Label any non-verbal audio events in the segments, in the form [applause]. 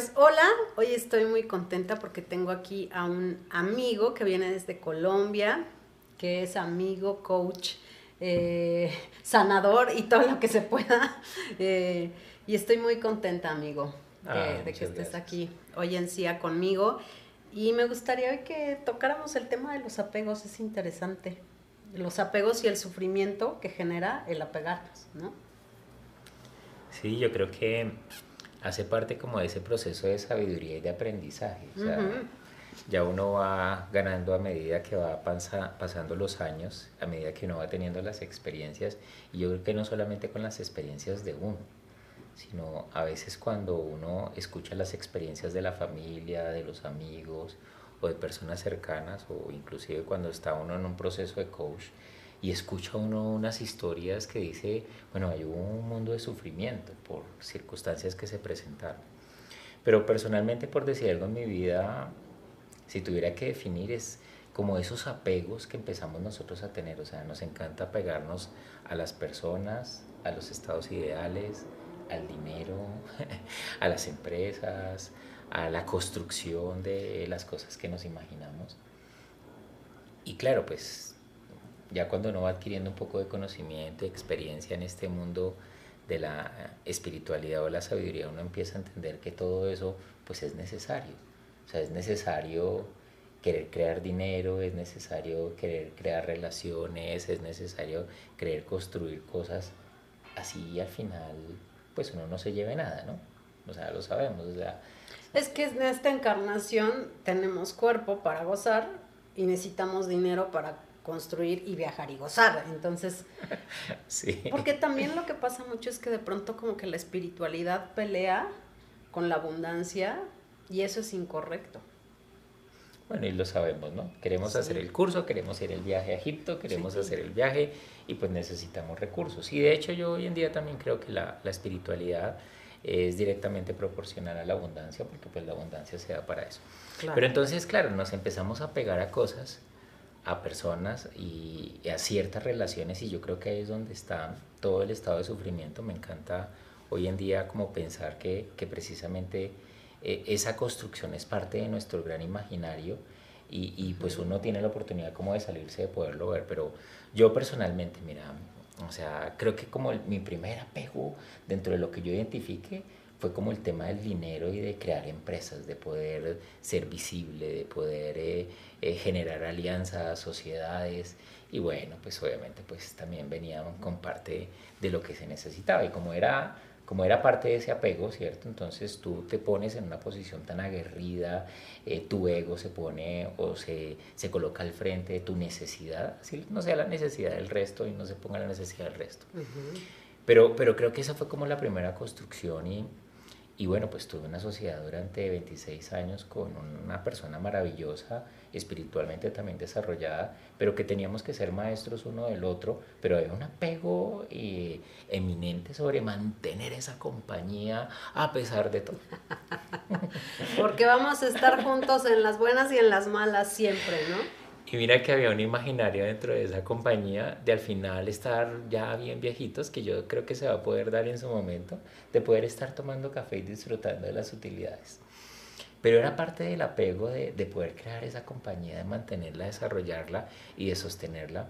Pues hola, hoy estoy muy contenta porque tengo aquí a un amigo que viene desde Colombia, que es amigo, coach, eh, sanador y todo lo que se pueda. [laughs] Eh, y estoy muy contenta, amigo, de, Ah, de que estés gracias. aquí hoy en CIA conmigo. Y me gustaría hoy que tocáramos el tema de los apegos, es interesante. Los apegos y el sufrimiento que genera el apegarnos, ¿no? Sí, yo creo que hace parte como de ese proceso de sabiduría y de aprendizaje. O sea, ya uno va ganando a medida que va pasando los años, a medida que uno va teniendo las experiencias. Y yo creo que no solamente con las experiencias de uno, sino a veces cuando uno escucha las experiencias de la familia, de los amigos o de personas cercanas, o inclusive cuando está uno en un proceso de coach y escucha uno unas historias que dice, bueno, hay un mundo de sufrimiento por circunstancias que se presentaron. Pero personalmente, por decir algo en mi vida, si tuviera que definir es como esos apegos que empezamos nosotros a tener, o sea, nos encanta apegarnos a las personas, a los estados ideales, al dinero, [laughs] a las empresas, a la construcción de las cosas que nos imaginamos. Y claro, pues ya cuando uno va adquiriendo un poco de conocimiento, experiencia en este mundo de la espiritualidad o la sabiduría, uno empieza a entender que todo eso pues es necesario. O sea, es necesario querer crear dinero, es necesario querer crear relaciones, es necesario querer construir cosas. Así al final pues uno no se lleve nada, ¿no? O sea, lo sabemos. O Es que en esta encarnación tenemos cuerpo para gozar y necesitamos dinero para construir y viajar y gozar. Entonces, [laughs] sí. porque también lo que pasa mucho es que de pronto como que la espiritualidad pelea con la abundancia y eso es incorrecto. Bueno, y lo sabemos, ¿no? Queremos Sí. hacer el curso, queremos ir el viaje a Egipto, queremos Sí. hacer el viaje y pues necesitamos recursos. Y de hecho yo hoy en día también creo que la, la espiritualidad es directamente proporcional a la abundancia porque pues la abundancia se da para eso. Claro. Pero entonces, claro, nos empezamos a pegar a cosas, a personas y a ciertas relaciones y yo creo que ahí es donde está todo el estado de sufrimiento. Me encanta hoy en día como pensar que, que precisamente eh, esa construcción es parte de nuestro gran imaginario y, y, pues uno tiene la oportunidad como de salirse de poderlo ver, pero yo personalmente, mira, o sea, creo que como el- mi primer apego dentro de lo que yo identifique fue como el tema del dinero y de crear empresas, de poder ser visible, de poder eh, eh, generar alianzas, sociedades y bueno, pues obviamente pues también venía con parte de lo que se necesitaba y como era como era parte de ese apego, ¿cierto? Entonces tú te pones en una posición tan aguerrida, eh, tu ego se pone o se, se coloca al frente de tu necesidad, así no sea la necesidad del resto y no se ponga la necesidad del resto. Ujú. Pero, pero creo que esa fue como la primera construcción y, y bueno, pues tuve una sociedad durante 26 años con una persona maravillosa, espiritualmente también desarrollada, pero que teníamos que ser maestros uno del otro, pero había un apego eh, eminente sobre mantener esa compañía a pesar de todo. [laughs] Porque vamos a estar juntos en las buenas y en las malas siempre, ¿no? Y mira que había un imaginario dentro de esa compañía de al final estar ya bien viejitos, que yo creo que se va a poder dar en su momento, de poder estar tomando café y disfrutando de las utilidades. Pero era parte del apego de, de poder crear esa compañía, de mantenerla, desarrollarla y de sostenerla.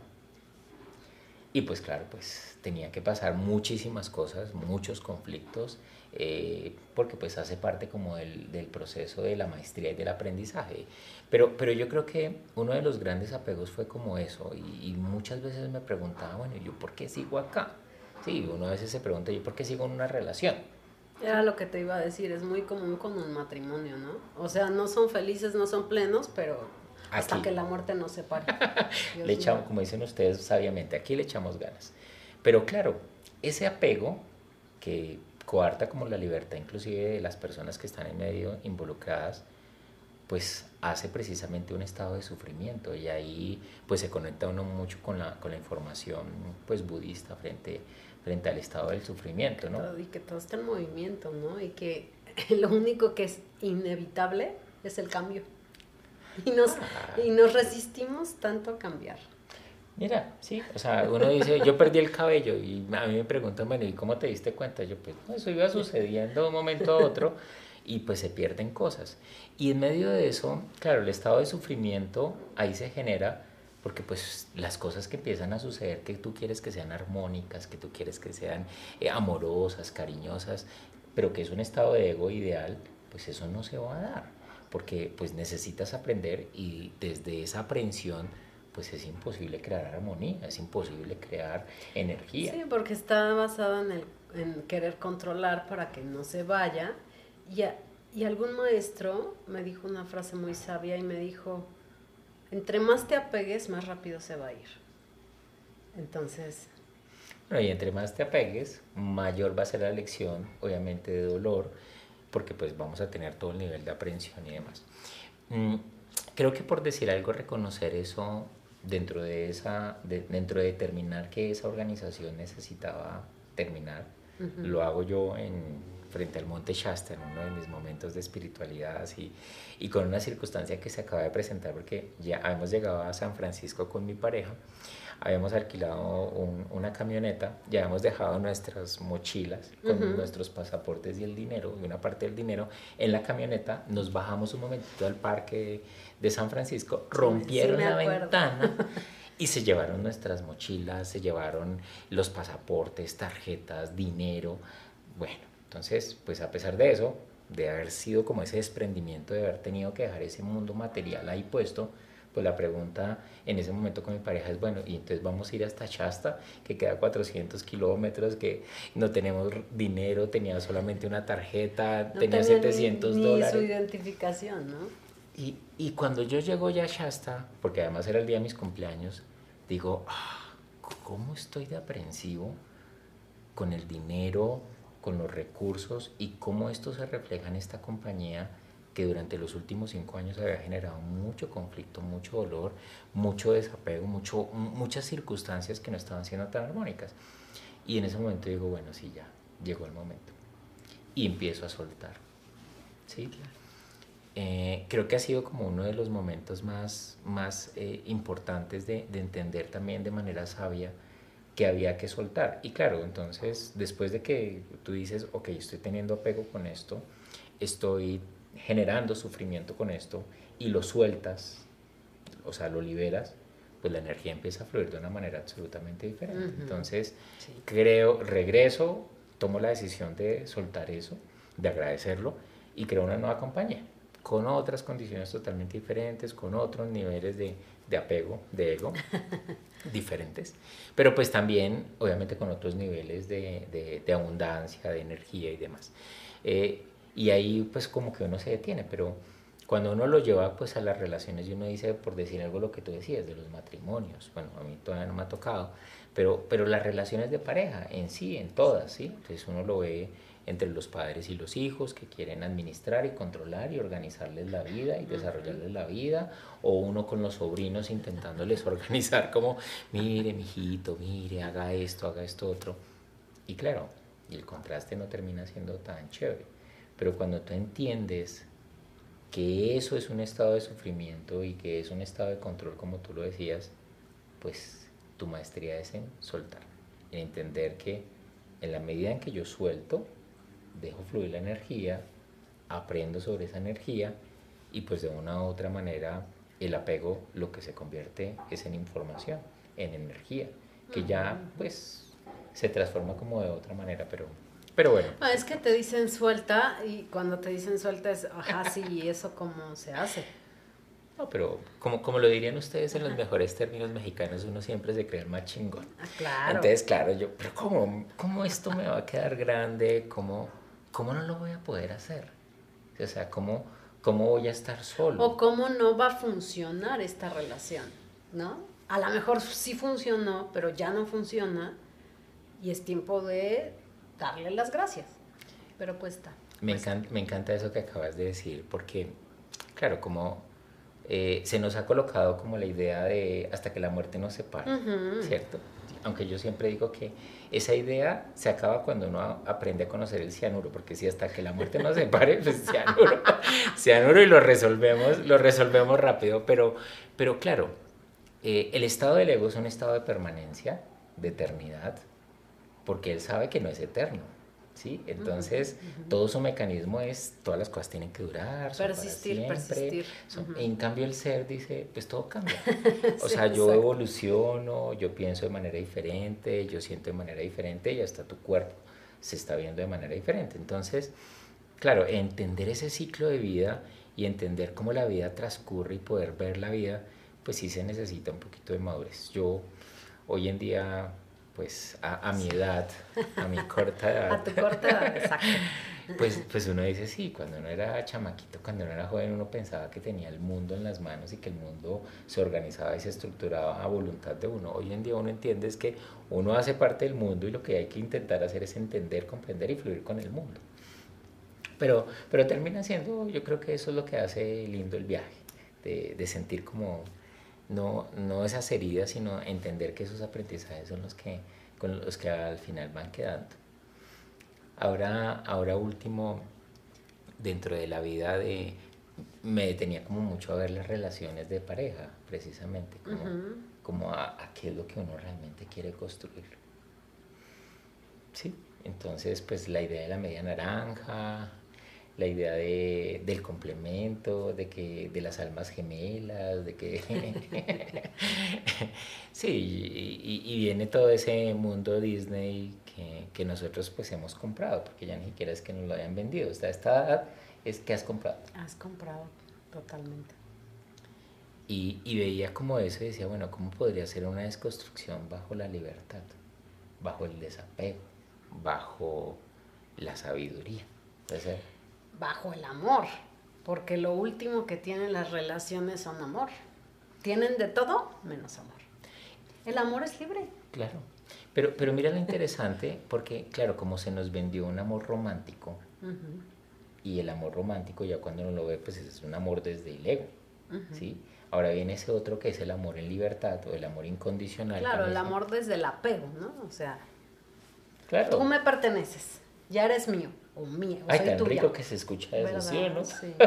Y pues claro, pues tenía que pasar muchísimas cosas, muchos conflictos, eh, porque pues hace parte como del, del proceso de la maestría y del aprendizaje. Pero, pero yo creo que uno de los grandes apegos fue como eso, y, y muchas veces me preguntaba, bueno, ¿yo por qué sigo acá? Sí, uno a veces se pregunta, ¿yo por qué sigo en una relación? Era lo que te iba a decir, es muy común con un matrimonio, ¿no? O sea, no son felices, no son plenos, pero hasta Aquí. que la muerte nos separe. [laughs] Le echamos, como dicen ustedes sabiamente, aquí le echamos ganas. Pero claro, ese apego que coarta como la libertad inclusive de las personas que están en medio involucradas, pues hace precisamente un estado de sufrimiento y ahí pues se conecta uno mucho con la, con la información pues budista frente, frente al estado del sufrimiento, ¿no? Todo- y que todo está en movimiento, ¿no? Y que [laughs] lo único que es inevitable es el cambio. Y nos, Ah. y nos resistimos tanto a cambiar. Mira, sí, o sea, uno dice, yo perdí el cabello y a mí me preguntan, bueno, ¿y cómo te diste cuenta? Yo, pues, no, eso iba sucediendo de un momento a otro y pues se pierden cosas. Y en medio de eso, claro, el estado de sufrimiento ahí se genera porque pues las cosas que empiezan a suceder que tú quieres que sean armónicas, que tú quieres que sean eh, amorosas, cariñosas, pero que es un estado de ego ideal, pues eso no se va a dar, porque pues necesitas aprender y desde esa aprensión pues es imposible crear armonía, es imposible crear energía. Sí, porque está basado en, el, en querer controlar para que no se vaya. Y, y algún maestro me dijo una frase muy sabia y me dijo, entre más te apegues, más rápido se va a ir. Entonces... Bueno, y entre más te apegues, mayor va a ser la lección, obviamente de dolor, porque pues vamos a tener todo el nivel de aprehensión y demás. Mm, creo que por decir algo, reconocer eso dentro de esa, dentro de determinar que esa organización necesitaba terminar, lo hago yo en frente al Monte Shasta, en uno de mis momentos de espiritualidad, así, y con una circunstancia que se acaba de presentar, porque ya hemos llegado a San Francisco con mi pareja, habíamos alquilado una camioneta, ya hemos dejado nuestras mochilas con nuestros pasaportes y el dinero, y una parte del dinero en la camioneta, nos bajamos un momentito al parque de San Francisco, rompieron la ventana. [laughs] Y se llevaron nuestras mochilas, se llevaron los pasaportes, tarjetas, dinero. Bueno, entonces, pues a pesar de eso, de haber sido como ese desprendimiento, de haber tenido que dejar ese mundo material ahí puesto, pues la pregunta en ese momento con mi pareja es, bueno, y entonces vamos a ir hasta Shasta, que queda 400 kilómetros, que no tenemos dinero, tenía solamente una tarjeta, tenía 700 ni, dólares. su identificación, ¿no? Y, y, cuando yo llego ya a Shasta, porque además era el día de mis cumpleaños, digo, ah, ¿cómo estoy de aprensivo con el dinero, con los recursos y cómo esto se refleja en esta compañía que durante los últimos cinco años había generado mucho conflicto, mucho dolor, mucho desapego, mucho, muchas circunstancias que no estaban siendo tan armónicas. Y en ese momento digo, bueno, sí, ya llegó el momento. Y empiezo a soltar. ¿sí? Eh, creo que ha sido como uno de los momentos más, más eh, importantes de, de entender también de manera sabia que había que soltar. Y claro, entonces después de que tú dices, ok, estoy teniendo apego con esto, estoy generando sufrimiento con esto y lo sueltas, o sea, lo liberas, pues la energía empieza a fluir de una manera absolutamente diferente. Entonces, creo, regreso, tomo la decisión de soltar eso, de agradecerlo y creo una nueva compañía con otras condiciones totalmente diferentes, con otros niveles de, de apego, de ego, [laughs] diferentes, pero pues también obviamente con otros niveles de, de, abundancia, de energía y demás. Eh, y ahí pues como que uno se detiene, pero cuando uno lo lleva pues a las relaciones y uno dice, por decir algo lo que tú decías, de los matrimonios, bueno, a mí todavía no me ha tocado, pero, pero las relaciones de pareja en sí, en todas, ¿sí? Entonces uno lo ve entre los padres y los hijos que quieren administrar y controlar y organizarles la vida y desarrollarles la vida, o uno con los sobrinos intentándoles [laughs] organizar como, mire, mijito, mire, haga esto, haga esto otro. Y claro, el contraste no termina siendo tan chévere. Pero cuando tú entiendes que eso es un estado de sufrimiento y que es un estado de control, como tú lo decías, pues tu maestría es en soltar, en entender que en la medida en que yo suelto, dejo fluir la energía, aprendo sobre esa energía y pues de una u otra manera el apego lo que se convierte es en información, en energía, que ya pues se transforma como de otra manera, pero, pero bueno. Ah, es que te dicen suelta y cuando te dicen suelta es, ajá, sí, ¿y eso cómo se hace? No, pero como, como lo dirían ustedes en los mejores términos mexicanos, uno siempre se cree más chingón. Ah, claro. Entonces, claro, yo, pero ¿cómo, cómo esto me va a quedar grande? ¿Cómo, ¿cómo no lo voy a poder hacer? O sea, ¿cómo, cómo voy a estar solo? O cómo no va a funcionar esta relación, ¿no? A lo mejor sí funcionó, pero ya no funciona y es tiempo de darle las gracias. Pero pues está. Me, encanta, me encanta eso que acabas de decir, porque, claro, como eh, se nos ha colocado como la idea de hasta que la muerte nos separe, ¿cierto? Aunque yo siempre digo que esa idea se acaba cuando uno aprende a conocer el cianuro, porque si hasta que la muerte nos separe, pues [laughs] cianuro, cianuro y lo resolvemos, lo resolvemos rápido, pero, pero claro, eh, el estado del ego es un estado de permanencia, de eternidad, porque él sabe que no es eterno, ¿sí? Entonces, todo su mecanismo es, todas las cosas tienen que durar, persistir, persistir. En cambio, el ser dice, pues todo cambia. [laughs] O sea, yo evoluciono, yo pienso de manera diferente, yo siento de manera diferente y hasta tu cuerpo se está viendo de manera diferente. Entonces, claro, entender ese ciclo de vida y entender cómo la vida transcurre y poder ver la vida, pues sí se necesita un poquito de madurez. Yo hoy en día pues a, mi edad, a mi corta [laughs] edad. a tu corta edad, exacto. [laughs] Pues, pues uno dice, sí, cuando uno era chamaquito, cuando uno era joven, uno pensaba que tenía el mundo en las manos y que el mundo se organizaba y se estructuraba a voluntad de uno. Hoy en día uno entiende es que uno hace parte del mundo y lo que hay que intentar hacer es entender, comprender y fluir con el mundo. Pero, pero termina siendo, yo creo que eso es lo que hace lindo el viaje, de, de sentir como no, no esas heridas, sino entender que esos aprendizajes son los que, con los que al final van quedando. Ahora, ahora último, dentro de la vida de, me detenía como mucho a ver las relaciones de pareja, precisamente, como, a, qué es lo que uno realmente quiere construir. Sí, entonces pues la idea de la media naranja, la idea de, del complemento, de que de las almas gemelas, de que [laughs] sí, y, viene todo ese mundo Disney que, que, nosotros pues hemos comprado, porque ya ni siquiera es que nos lo hayan vendido, o sea, esta edad es que has comprado. Has comprado, totalmente. Y, y veía como eso y decía, bueno, ¿cómo podría ser una desconstrucción bajo la libertad, bajo el desapego, bajo la sabiduría? Entonces, bajo el amor, porque lo último que tienen las relaciones son amor. Tienen de todo menos amor. El amor es libre. Claro. Pero, pero mira lo interesante, porque claro, como se nos vendió un amor romántico, y el amor romántico ya cuando uno lo ve, pues es un amor desde el ego, ¿sí? Ahora viene ese otro que es el amor en libertad o el amor incondicional. Claro, el amor desde el apego, ¿no? O sea, claro. tú me perteneces, ya eres mío o mía. O Ay, tan rico que se escucha eso, ¿sí o no? Sí. [laughs]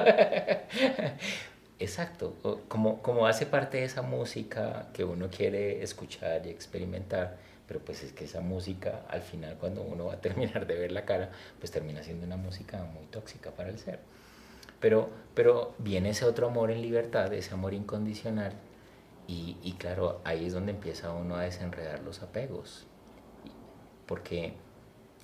Exacto, como, como hace parte de esa música que uno quiere escuchar y experimentar, pero pues es que esa música al final cuando uno va a terminar de ver la cara, pues termina siendo una música muy tóxica para el ser. Pero, pero viene ese otro amor en libertad, ese amor incondicional, y, y claro, ahí es donde empieza uno a desenredar los apegos, porque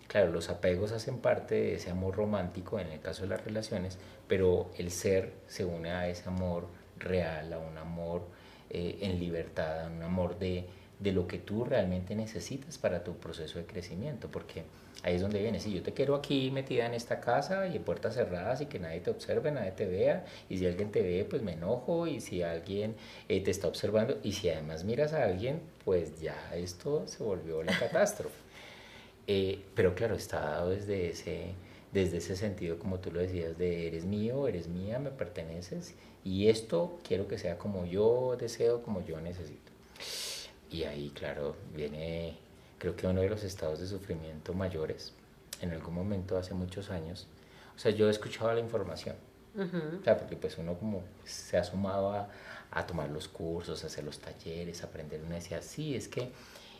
Claro, los apegos hacen parte de ese amor romántico en el caso de las relaciones, pero el ser se une a ese amor real, a un amor eh, en libertad, a un amor de, de lo que tú realmente necesitas para tu proceso de crecimiento, porque ahí es donde viene, si yo te quiero aquí metida en esta casa y en puertas cerradas y que nadie te observe, nadie te vea, y si alguien te ve, pues me enojo, y si alguien eh, te está observando, y si además miras a alguien, pues ya esto se volvió la [laughs] catástrofe. Eh, pero claro, está dado desde ese, desde ese sentido, como tú lo decías, de eres mío, eres mía, me perteneces, y esto quiero que sea como yo deseo, como yo necesito. Y ahí, claro, viene, creo que uno de los estados de sufrimiento mayores, en algún momento hace muchos años, o sea, yo he escuchado la información, o sea, porque pues uno como se ha sumado a, a tomar los cursos, a hacer los talleres, a aprender, uno decía, sí, es que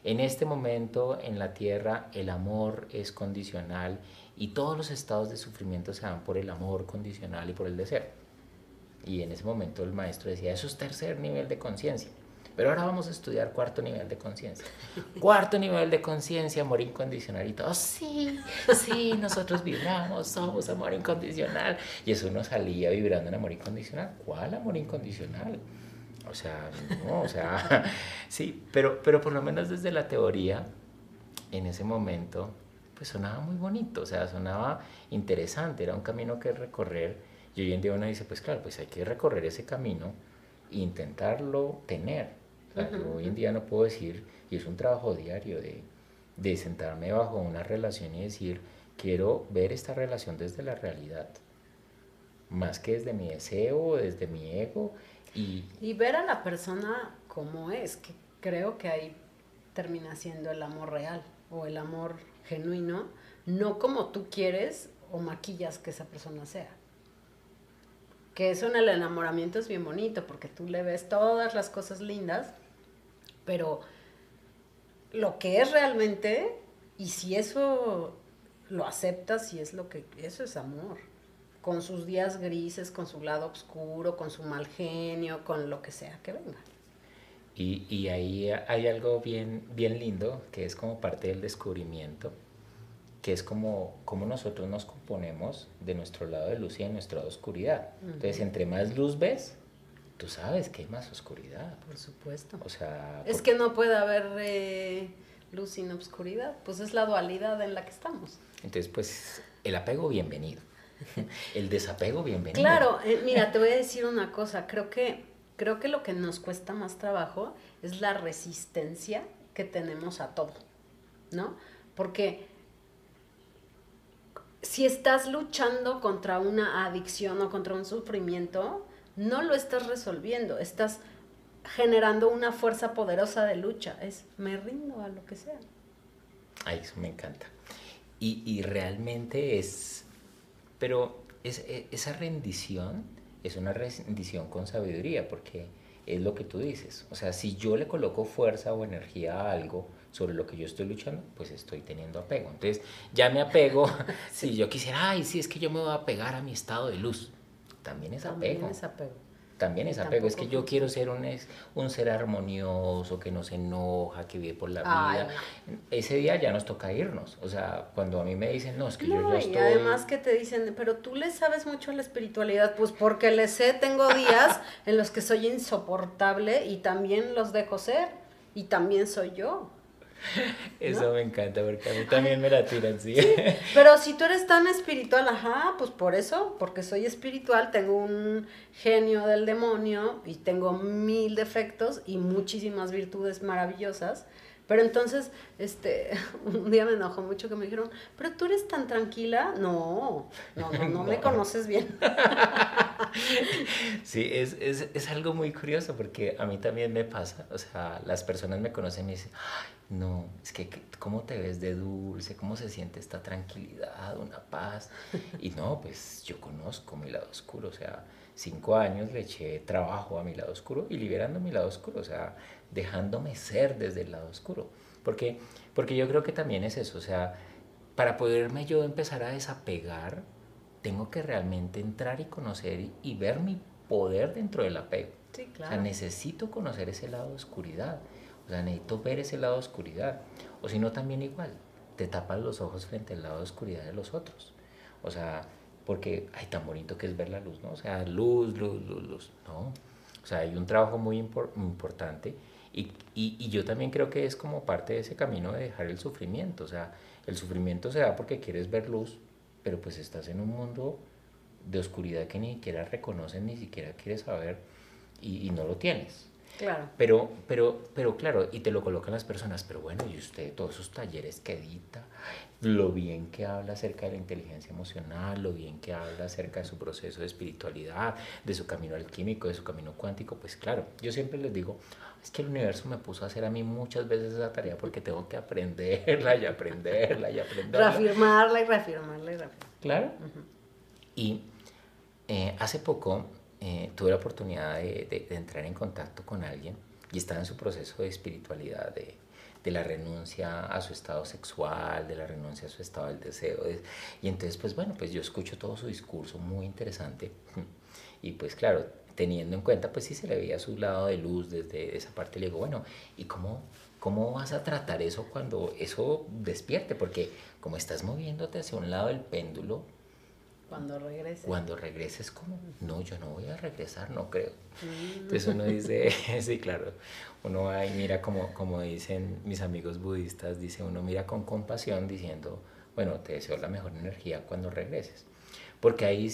en este momento en la tierra el amor es condicional y todos los estados de sufrimiento se dan por el amor condicional y por el deseo. Y en ese momento el maestro decía, eso es tercer nivel de conciencia. Pero ahora vamos a estudiar cuarto nivel de conciencia. [laughs] Cuarto nivel de conciencia, amor incondicional y todo. Sí, sí, nosotros vibramos, somos amor incondicional. Y eso uno salía vibrando en amor incondicional. ¿Cuál amor incondicional? O sea, no, o sea, [laughs] sí, pero, pero por lo menos desde la teoría, en ese momento, pues sonaba muy bonito, o sea, sonaba interesante, era un camino que recorrer. Y hoy en día uno dice, pues claro, pues hay que recorrer ese camino e intentarlo tener. hoy en día no puedo decir, y es un trabajo diario de, de sentarme bajo una relación y decir, quiero ver esta relación desde la realidad, más que desde mi deseo, desde mi ego y, ver a la persona como es, que creo que ahí termina siendo el amor real o el amor genuino, no como tú quieres o maquillas que esa persona sea. Que eso en el enamoramiento es bien bonito porque tú le ves todas las cosas lindas, pero lo que es realmente, y si eso lo aceptas y es lo que, eso es amor. Con sus días grises, con su lado oscuro, con su mal genio, con lo que sea que venga. Y, y ahí hay algo bien, bien lindo que es como parte del descubrimiento, que es como, como nosotros nos componemos de nuestro lado de luz y de nuestra oscuridad. Entonces, entre más luz ves, tú sabes que hay más oscuridad. Por supuesto. O sea... Es que no puede haber eh, luz sin oscuridad, pues es la dualidad en la que estamos. Entonces, pues, el apego, bienvenido. [laughs] el desapego, bienvenido. Claro, eh, mira, te voy a decir una cosa, creo que creo que lo que nos cuesta más trabajo es la resistencia que tenemos a todo, ¿no? Porque si estás luchando contra una adicción o contra un sufrimiento, no lo estás resolviendo, estás generando una fuerza poderosa de lucha, es me rindo a lo que sea. Ay, eso me encanta. Y, y realmente es, pero es, e, esa rendición es una rendición con sabiduría, porque es lo que tú dices. O sea, si yo le coloco fuerza o energía a algo sobre lo que yo estoy luchando, pues estoy teniendo apego. Entonces, ya me apego. [laughs] si yo quisiera, ay, sí, es que yo me voy a pegar a mi estado de luz. También es apego. También es apego también es apego. Es que yo quiero ser un, un ser armonioso, que no se enoja, que vive por la vida. Ese día ya nos toca irnos. O sea, cuando a mí me dicen, no, es que yo ya estoy... Y además que te dicen, pero tú le sabes mucho a la espiritualidad. Pues porque le sé, tengo días en los que soy insoportable y también los dejo ser. Y también soy yo. [laughs] Eso me encanta porque a mí también me la tiran, ¿sí? [laughs] Pero si tú eres tan espiritual, ajá, pues por eso, porque soy espiritual, tengo un genio del demonio y tengo mil defectos y muchísimas virtudes maravillosas. Pero entonces, este, [laughs] un día me enojó mucho que me dijeron, pero tú eres tan tranquila. No, no, no, no, me conoces bien. sí, es, es, es, algo muy curioso porque a mí también me pasa. O sea, las personas me conocen y me dicen, no, es que cómo te ves de dulce, cómo se siente esta tranquilidad, una paz. Y no, pues yo conozco mi lado oscuro, o sea, cinco años le eché trabajo a mi lado oscuro y liberando mi lado oscuro, o sea, dejándome ser desde el lado oscuro. Porque, porque yo creo que también es eso, o sea, para poderme yo empezar a desapegar, tengo que realmente entrar y conocer y, ver mi poder dentro del apego. Sí, claro. O sea, necesito conocer ese lado de oscuridad. O sea, necesito ver ese lado de oscuridad. O si no, también igual, te tapas los ojos frente al lado de oscuridad de los otros. O sea, porque, ay, tan bonito que es ver la luz, ¿no? O sea, luz, luz, luz, luz. No. O sea, hay un trabajo muy importante y, y, yo también creo que es como parte de ese camino de dejar el sufrimiento. O sea, el sufrimiento se da porque quieres ver luz, pero pues estás en un mundo de oscuridad que ni siquiera reconoces, ni siquiera quieres saber y no lo tienes. Claro. Pero, pero, pero claro, y te lo colocan las personas, pero bueno, y usted, todos esos talleres que edita, lo bien que habla acerca de la inteligencia emocional, lo bien que habla acerca de su proceso de espiritualidad, de su camino alquímico, de su camino cuántico, pues claro, yo siempre les digo, es que el universo me puso a hacer a mí muchas veces esa tarea porque tengo que aprenderla y aprenderla y aprenderla. reafirmarla y reafirmarla y reafirmarla. Claro. Y eh, hace poco eh, tuve la oportunidad de, entrar en contacto con alguien y estaba en su proceso de espiritualidad, de, de, la renuncia a su estado sexual, de la renuncia a su estado del deseo. y entonces, pues bueno, pues yo escucho todo su discurso muy interesante [laughs] y pues claro, teniendo en cuenta, pues sí se le veía su lado de luz desde esa parte, le digo, bueno, ¿y cómo, cómo vas a tratar eso cuando eso despierte? Porque como estás moviéndote hacia un lado del péndulo, cuando regreses. Cuando regreses, ¿cómo? No, yo no voy a regresar, no creo. Mm. Entonces uno dice, [laughs] sí, claro, uno ahí mira como, como dicen mis amigos budistas, dice uno mira con compasión diciendo, bueno, te deseo la mejor energía cuando regreses. Porque ahí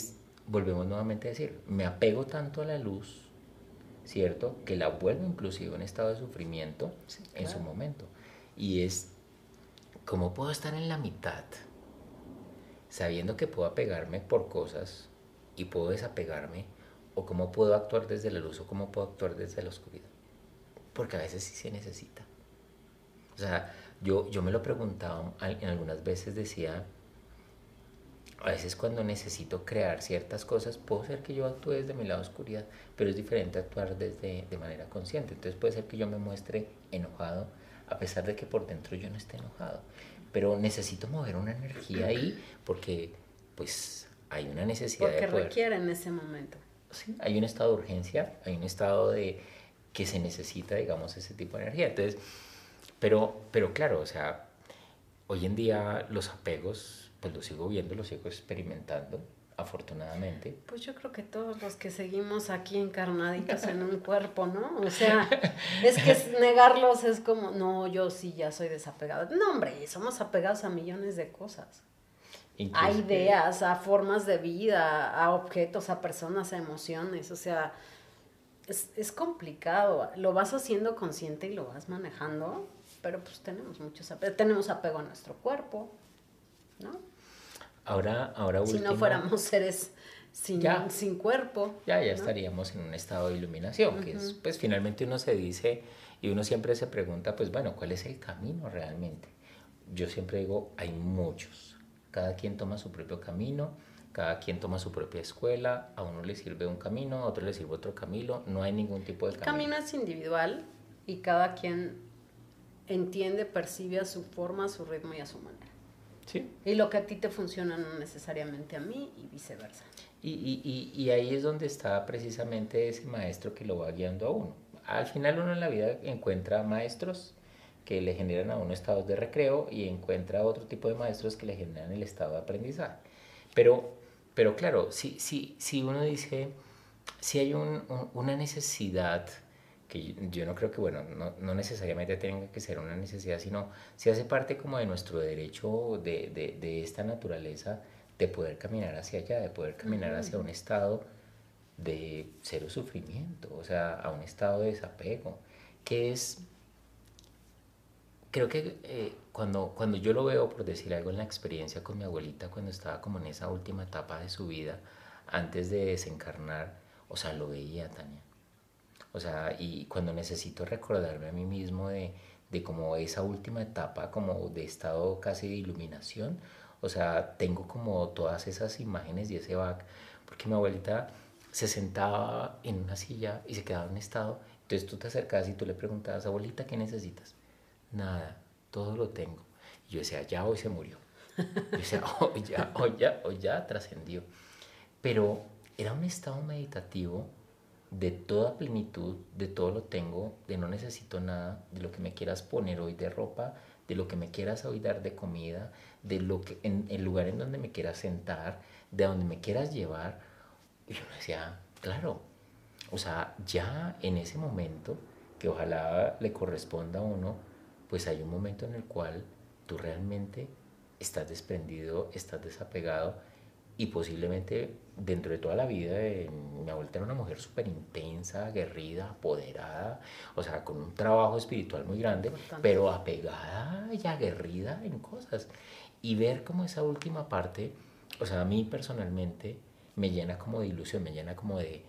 volvemos nuevamente a decir, me apego tanto a la luz, ¿cierto? Que la vuelvo inclusive en estado de sufrimiento en su momento. Y es, ¿cómo puedo estar en la mitad? Sabiendo que puedo apegarme por cosas y puedo desapegarme, o cómo puedo actuar desde la luz o cómo puedo actuar desde la oscuridad. Porque a veces sí se necesita. O sea, yo, yo me lo preguntaba, en algunas veces decía, a veces cuando necesito crear ciertas cosas, puedo ser que yo actúe desde mi lado oscuridad, pero es diferente actuar desde de manera consciente. Entonces puede ser que yo me muestre enojado, a pesar de que por dentro yo no esté enojado pero necesito mover una energía ahí porque pues hay una necesidad porque de poder. requiere en ese momento. Sí, hay un estado de urgencia, hay un estado de que se necesita, digamos, ese tipo de energía. Entonces, pero, pero claro, o sea, hoy en día los apegos, pues los sigo viendo, los sigo experimentando, afortunadamente. Pues yo creo que todos los que seguimos aquí encarnaditos en un cuerpo, ¿no? O sea, es que [laughs] negarlos es como, no, yo sí ya soy desapegado. No, hombre, somos apegados a millones de cosas. a ideas, a formas de vida, a objetos, a personas, a emociones. O sea, es, es complicado. Lo vas haciendo consciente y lo vas manejando, pero pues tenemos muchos apegos. Tenemos apego a nuestro cuerpo, ¿no? Ahora, ahora Si no fuéramos seres sin, sin cuerpo. Ya, ya estaríamos en un estado de iluminación, que es, pues finalmente uno se dice y uno siempre se pregunta, pues bueno, ¿cuál es el camino realmente? Yo siempre digo, hay muchos. Cada quien toma su propio camino, cada quien toma su propia escuela, a uno le sirve un camino, a otro le sirve otro camino, no hay ningún tipo de camino. El camino es individual y cada quien entiende, percibe a su forma, a su ritmo y a su manera. Y lo que a ti te funciona no necesariamente a mí y viceversa. Y, y, y, ahí es donde está precisamente ese maestro que lo va guiando a uno. Al final uno en la vida encuentra maestros que le generan a uno estados de recreo y encuentra otro tipo de maestros que le generan el estado de aprendizaje. Pero, pero claro, si, si, si uno dice, si hay un, una necesidad que yo no creo que, bueno, no, no, necesariamente tenga que ser una necesidad, sino si hace parte como de nuestro derecho de, de, de esta naturaleza de poder caminar hacia allá, de poder caminar hacia un estado de cero sufrimiento, o sea, a un estado de desapego, que es, creo que eh, cuando, cuando yo lo veo, por decir algo, en la experiencia con mi abuelita, cuando estaba como en esa última etapa de su vida, antes de desencarnar, o sea, lo veía, Tania o sea, y cuando necesito recordarme a mí mismo de, de como esa última etapa, como de estado casi de iluminación, o sea, tengo como todas esas imágenes y ese back, porque mi abuelita se sentaba en una silla y se quedaba en estado, entonces tú te acercabas y tú le preguntabas, abuelita, ¿qué necesitas? Nada, todo lo tengo. Y yo decía, ya hoy se murió. Yo decía, [laughs] oh, ya, hoy ya, hoy ya trascendió. Pero era un estado meditativo de toda plenitud, de todo lo tengo, de no necesito nada, de lo que me quieras poner hoy de ropa, de lo que me quieras hoy dar de comida, de lo que en el lugar en donde me quieras sentar, de donde me quieras llevar. Y yo decía, claro, o sea, ya en ese momento, que ojalá le corresponda a uno, pues hay un momento en el cual tú realmente estás desprendido, estás desapegado y posiblemente dentro de toda la vida de mi abuela era una mujer súper intensa, aguerrida, apoderada, o sea, con un trabajo espiritual muy grande, pero apegada y aguerrida en cosas. Y ver como esa última parte, o sea, a mí personalmente me llena como de ilusión, me llena como de,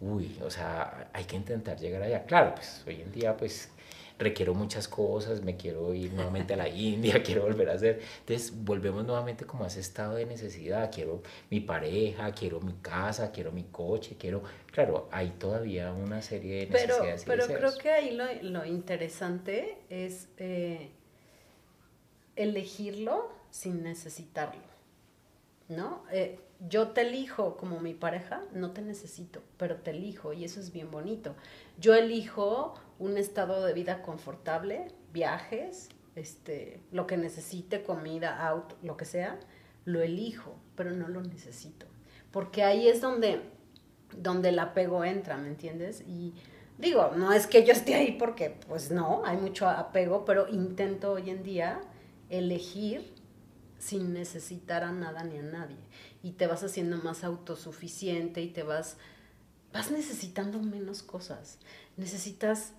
uy, o sea, hay que intentar llegar allá. Claro, pues hoy en día pues requiero muchas cosas, me quiero ir nuevamente a la [laughs] India, [laughs] quiero volver a hacer. Entonces volvemos nuevamente como a ese estado de necesidad, quiero mi pareja, quiero mi casa, quiero mi coche, quiero, claro, hay todavía una serie de necesidades. Pero, pero creo que ahí lo, lo interesante es eh, elegirlo sin necesitarlo, ¿no? Eh, yo te elijo como mi pareja, no te necesito, pero te elijo y eso es bien bonito. Yo elijo un estado de vida confortable, viajes, este, lo que necesite, comida, auto, lo que sea, lo elijo, pero no lo necesito. Porque ahí es donde, donde el apego entra, ¿me entiendes? Y digo, no es que yo esté ahí porque, pues no, hay mucho apego, pero intento hoy en día elegir sin necesitar a nada ni a nadie. Y te vas haciendo más autosuficiente y te vas, vas necesitando menos cosas. Necesitas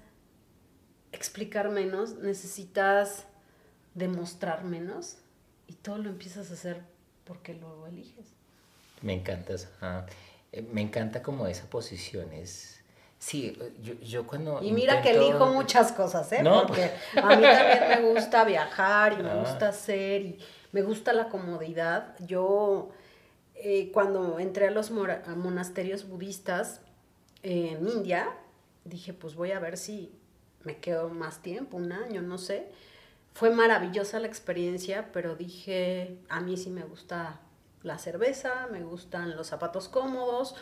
explicar menos, necesitas demostrar menos y todo lo empiezas a hacer porque lo eliges. Me encanta eh, me encanta como esa posición es... Sí, yo, yo cuando... Y mira que elijo muchas cosas, ¿eh? ¿No? Porque a mí también me [laughs] gusta viajar y me ah. gusta hacer y me gusta la comodidad. Yo, eh, cuando entré a los monasterios budistas en India, dije, pues voy a ver si me quedo más tiempo, un año, no sé. fue maravillosa la experiencia, pero dije, a mí sí me gusta la cerveza, me gustan los zapatos cómodos,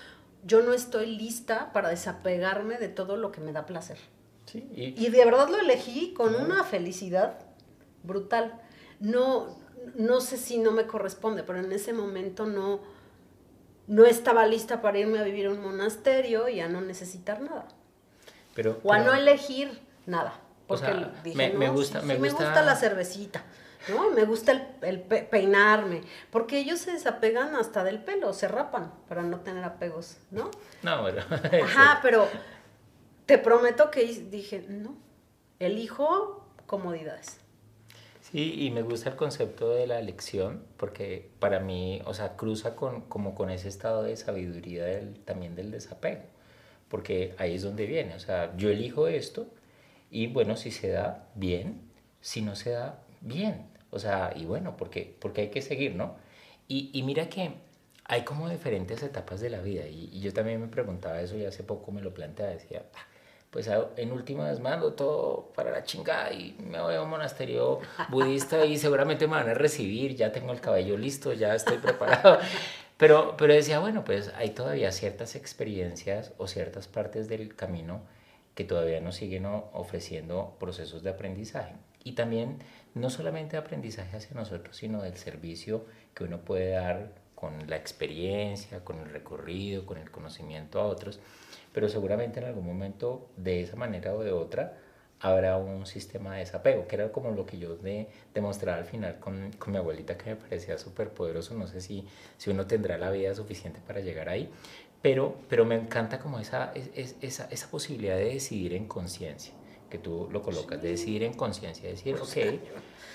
yo no estoy lista para desapegarme de todo lo que me da placer. y... de verdad lo elegí con una felicidad brutal. No, no sé si no me corresponde, pero en ese momento no, no estaba lista para irme a vivir a un monasterio y a no necesitar nada. Pero, o a no elegir nada. Porque dije, me, gusta, me, gusta... la cervecita. ¿no? Me gusta el, peinarme, porque ellos se desapegan hasta del pelo, se rapan para no tener apegos, ¿no? No, bueno. [laughs] Ajá, pero te prometo que dije, no, elijo comodidades. Sí, y me gusta el concepto de la elección, porque para mí, o sea, cruza con, como con ese estado de sabiduría del, también del desapego, porque ahí es donde viene, o sea, yo elijo esto y bueno, si se da, bien, si no se da, bien, o sea, y bueno, porque, porque hay que seguir, ¿no? Y, y mira que hay como diferentes etapas de la vida, y, y, yo también me preguntaba eso y hace poco me lo planteaba, decía, ah, pues en últimas mando todo para la chingada y me voy a un monasterio budista y seguramente me van a recibir, ya tengo el cabello listo, ya estoy preparado. [laughs] Pero, pero decía, bueno, pues hay todavía ciertas experiencias o ciertas partes del camino que todavía nos siguen ofreciendo procesos de aprendizaje. Y también no solamente aprendizaje hacia nosotros, sino del servicio que uno puede dar con la experiencia, con el recorrido, con el conocimiento a otros pero seguramente en algún momento, de esa manera o de otra, habrá un sistema de desapego, que era como lo que yo de, demostraba al final con, con mi abuelita, que me parecía súper poderoso, no sé si, si uno tendrá la vida suficiente para llegar ahí, pero, pero me encanta como esa, esa, esa posibilidad de decidir en conciencia, que tú lo colocas, de decidir en conciencia, decir, ok,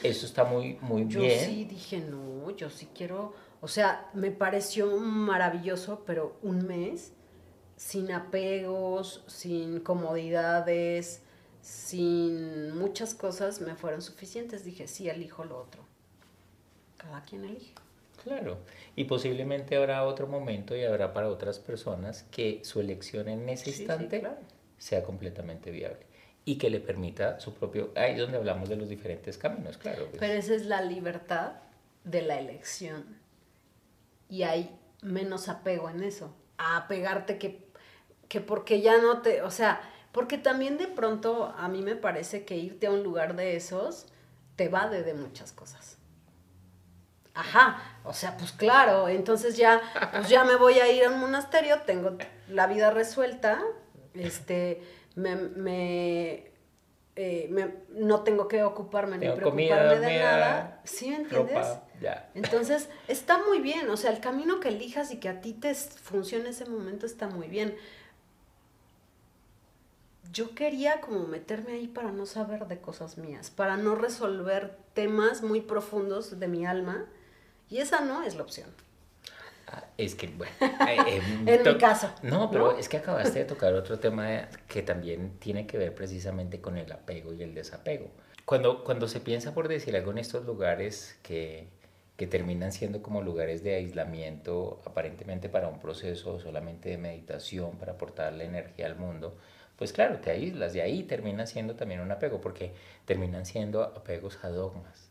eso está muy, muy yo bien. Yo sí dije, no, yo sí quiero, o sea, me pareció maravilloso, pero un mes sin apegos, sin comodidades, sin muchas cosas me fueron suficientes. Dije, sí, elijo lo otro. Cada quien elige. Claro, y posiblemente habrá otro momento y habrá para otras personas que su elección en ese instante sea completamente viable y que le permita su propio... Ahí es donde hablamos de los diferentes caminos, claro. Pues. Pero esa es la libertad de la elección y hay menos apego en eso a apegarte que, que porque ya no te, o sea, porque también de pronto a mí me parece que irte a un lugar de esos te va de muchas cosas. Ajá, o sea, pues claro, entonces ya, pues ya me voy a ir a un monasterio, tengo la vida resuelta, este, me, me, eh, no tengo que ocuparme ni preocuparme de nada. ¿Sí me entiendes? Entonces, está muy bien, o sea, el camino que elijas y que a ti te funcione ese momento está muy bien. Yo quería como meterme ahí para no saber de cosas mías, para no resolver temas muy profundos de mi alma, y esa no es la opción. Ah, es que, bueno, [laughs] eh, en mi caso. No, pero es que acabaste de tocar otro tema que también tiene que ver precisamente con el apego y el desapego. Cuando, cuando se piensa, por decir algo, en estos lugares que, que terminan siendo como lugares de aislamiento aparentemente para un proceso solamente de meditación, para aportar la energía al mundo, pues claro, te aíslas y ahí termina siendo también un apego, porque terminan siendo apegos a dogmas,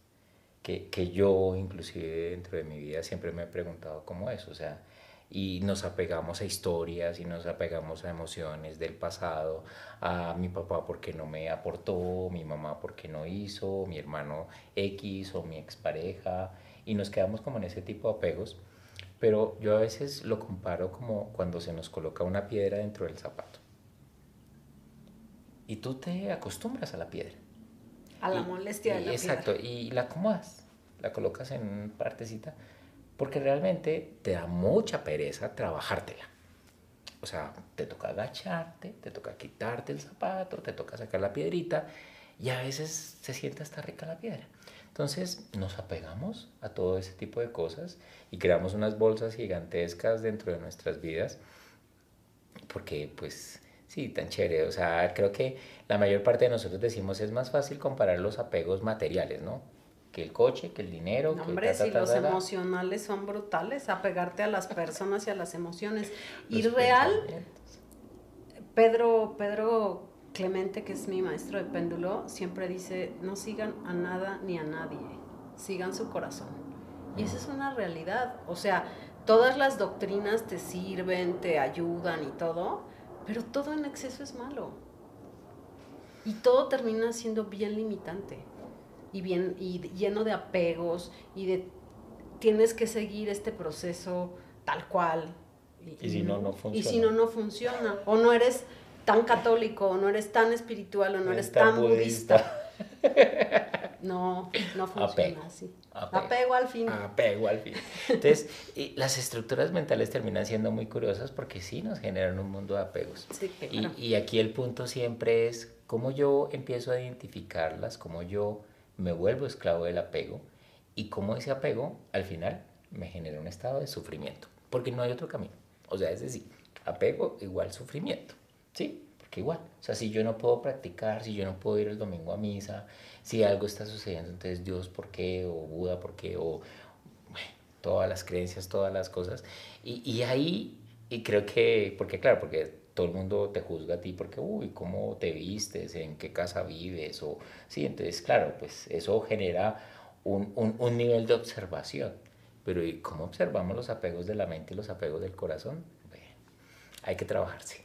que, que yo inclusive dentro de mi vida siempre me he preguntado cómo es, o sea, y nos apegamos a historias y nos apegamos a emociones del pasado, a mi papá porque no me aportó, mi mamá porque no hizo, mi hermano X o mi expareja, y nos quedamos como en ese tipo de apegos, pero yo a veces lo comparo como cuando se nos coloca una piedra dentro del zapato. Y tú te acostumbras a la piedra. A la molestia de la exacto, y la acomodas, la colocas en partecita, porque realmente te da mucha pereza trabajártela. O sea, te toca agacharte, te toca quitarte el zapato, te toca sacar la piedrita, y a veces se siente hasta rica la piedra. Entonces nos apegamos a todo ese tipo de cosas y creamos unas bolsas gigantescas dentro de nuestras vidas porque pues sí, tan chévere. O sea, creo que la mayor parte de nosotros decimos es más fácil comparar los apegos materiales, ¿no? Que el coche, que el dinero. No, hombre, si los emocionales son brutales, apegarte a las personas y a las emociones. [laughs] y real, Pedro, Pedro Clemente, que es mi maestro de péndulo, siempre dice, no sigan a nada ni a nadie, sigan su corazón. Y esa es una realidad. O sea, todas las doctrinas te sirven, te ayudan y todo, pero todo en exceso es malo. Y todo termina siendo bien limitante y, bien, y lleno de apegos y de tienes que seguir este proceso tal cual. Y, si no, no funciona. Y si no, no funciona. O no eres tan católico, o no eres tan espiritual, o no eres tan budista. [laughs] No, no funciona así. Apego. al fin. Apego al fin. Entonces, y las estructuras mentales terminan siendo muy curiosas porque sí nos generan un mundo de apegos. Sí, y, y aquí el punto siempre es cómo yo empiezo a identificarlas, cómo yo me vuelvo esclavo del apego y cómo ese apego al final me genera un estado de sufrimiento, porque no hay otro camino. O sea, es decir, apego igual sufrimiento, ¿sí? Porque igual, o sea, si yo no puedo practicar, si yo no puedo ir el domingo a misa, si algo está sucediendo, entonces Dios, ¿por qué? O Buda, ¿por qué? O todas las creencias, todas las cosas. Y, y ahí, y creo que, porque claro, porque todo el mundo te juzga a ti porque, uy, ¿cómo te vistes? ¿En qué casa vives? O, sí, entonces, claro, pues eso genera un, un, un nivel de observación. Pero ¿y cómo observamos los apegos de la mente y los apegos del corazón? Hay que trabajarse.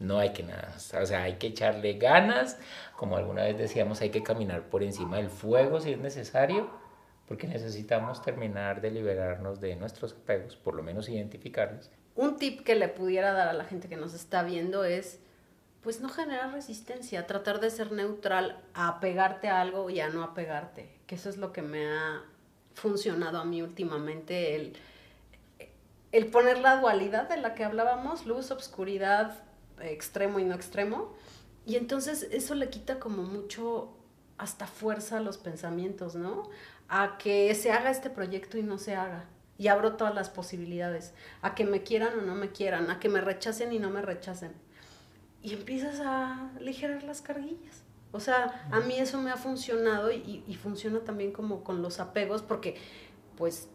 No hay que nada, o sea, hay que echarle ganas, como alguna vez decíamos, hay que caminar por encima del fuego si es necesario, porque necesitamos terminar de liberarnos de nuestros apegos, por lo menos identificarlos. Un tip que le pudiera dar a la gente que nos está viendo es, pues no generar resistencia, tratar de ser neutral a apegarte a algo y a no apegarte, que eso es lo que me ha funcionado a mí últimamente, el, el poner la dualidad de la que hablábamos, luz, obscuridad, extremo y no extremo, y entonces eso le quita como mucho hasta fuerza a los pensamientos, ¿no? A que se haga este proyecto y no se haga. Y abro todas las posibilidades. A que me quieran o no me quieran. A que me rechacen y no me rechacen. Y empiezas a aligerar las carguillas. O sea, a mí eso me ha funcionado y, funciona también como con los apegos, porque pues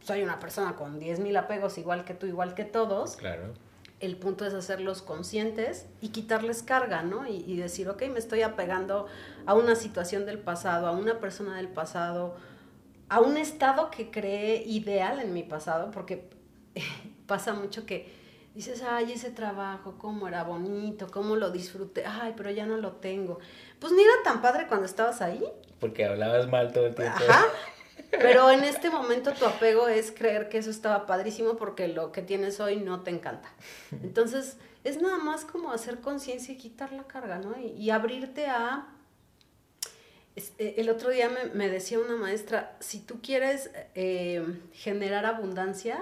soy una persona con 10.000 apegos, igual que tú, igual que todos. Claro. El punto es hacerlos conscientes y quitarles carga, ¿no? Y, y, decir, ok, me estoy apegando a una situación del pasado, a una persona del pasado, a un estado que creé ideal en mi pasado, porque [laughs] pasa mucho que dices, ay, ese trabajo, cómo era bonito, cómo lo disfruté, ay, pero ya no lo tengo. Pues ni era tan padre cuando estabas ahí. Porque hablabas mal todo el tiempo. Ajá. Pero en este momento tu apego es creer que eso estaba padrísimo porque lo que tienes hoy no te encanta. Entonces, es nada más como hacer conciencia y quitar la carga, ¿no? Y, y abrirte a... Eh, el otro día me, me, decía una maestra, si tú quieres eh, generar abundancia,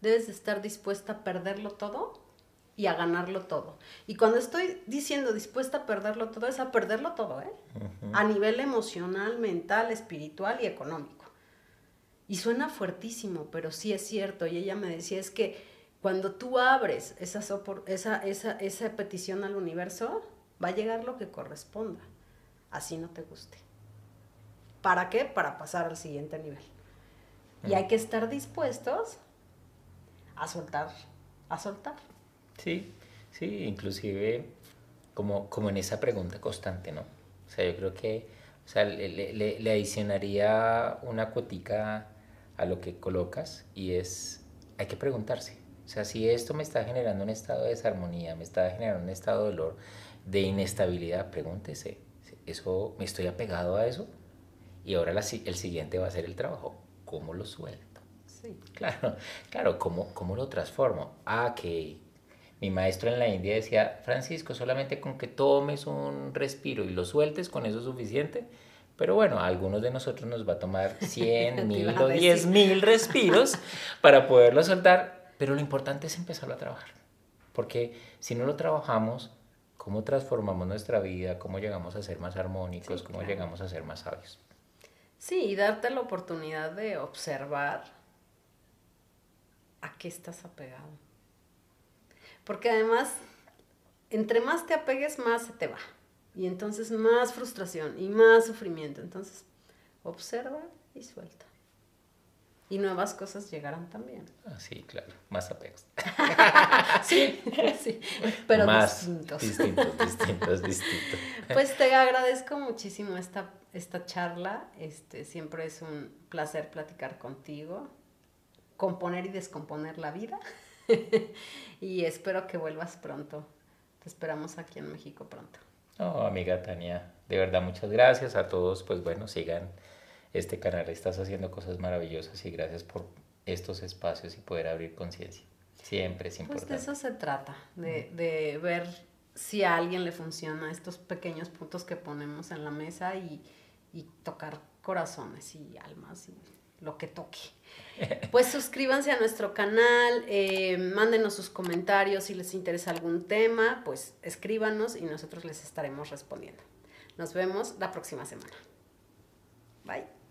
debes de estar dispuesta a perderlo todo y a ganarlo todo. Y cuando estoy diciendo dispuesta a perderlo todo, es a perderlo todo, ¿eh? Uh -huh. A nivel emocional, mental, espiritual y económico. Y suena fuertísimo, pero sí es cierto. Y ella me decía, es que cuando tú abres esa, esa, esa, esa petición al universo, va a llegar lo que corresponda. Así no te guste. ¿Para qué? Para pasar al siguiente nivel. Y hay que estar dispuestos a soltar, a soltar. Sí, sí, inclusive como, como en esa pregunta constante, ¿no? O sea, yo creo que o sea, le, le, le adicionaría una cuotica a lo que colocas y es, hay que preguntarse, o sea, si esto me está generando un estado de desarmonía, me está generando un estado de dolor, de inestabilidad, pregúntese, ¿eso, ¿me estoy apegado a eso? Y ahora la, el siguiente va a ser el trabajo, ¿cómo lo suelto? Sí. Claro, claro, ¿cómo, cómo lo transformo? Ah, que mi maestro en la India decía, Francisco, solamente con que tomes un respiro y lo sueltes, con eso es suficiente. Pero bueno, a algunos de nosotros nos va a tomar [laughs] 100 mil o 10 mil [laughs] respiros para poderlo soltar, pero lo importante es empezarlo a trabajar. Porque si no lo trabajamos, ¿cómo transformamos nuestra vida? ¿Cómo llegamos a ser más armónicos? Sí, ¿Cómo claro. llegamos a ser más sabios? Sí, y darte la oportunidad de observar a qué estás apegado. Porque además, entre más te apegues, más se te va. Y entonces más frustración y más sufrimiento. Entonces, observa y suelta. y nuevas cosas llegarán también. Ah, sí, claro, más apegos. [laughs] sí, sí, pero más distintos. Distintos, [laughs] distintos, distintos. Pues te agradezco muchísimo esta, esta charla. Este, siempre es un placer platicar contigo, componer y descomponer la vida. [laughs] y espero que vuelvas pronto. Te esperamos aquí en México pronto. Oh, amiga Tania, de verdad muchas gracias a todos. Pues bueno, sigan este canal, estás haciendo cosas maravillosas y gracias por estos espacios y poder abrir conciencia. Siempre es importante. Pues de eso se trata, de, de, ver si a alguien le funciona estos pequeños puntos que ponemos en la mesa y, y tocar corazones y almas y lo que toque. Pues suscríbanse a nuestro canal, eh, mándenos sus comentarios si les interesa algún tema, pues escríbanos y nosotros les estaremos respondiendo. Nos vemos la próxima semana. Bye.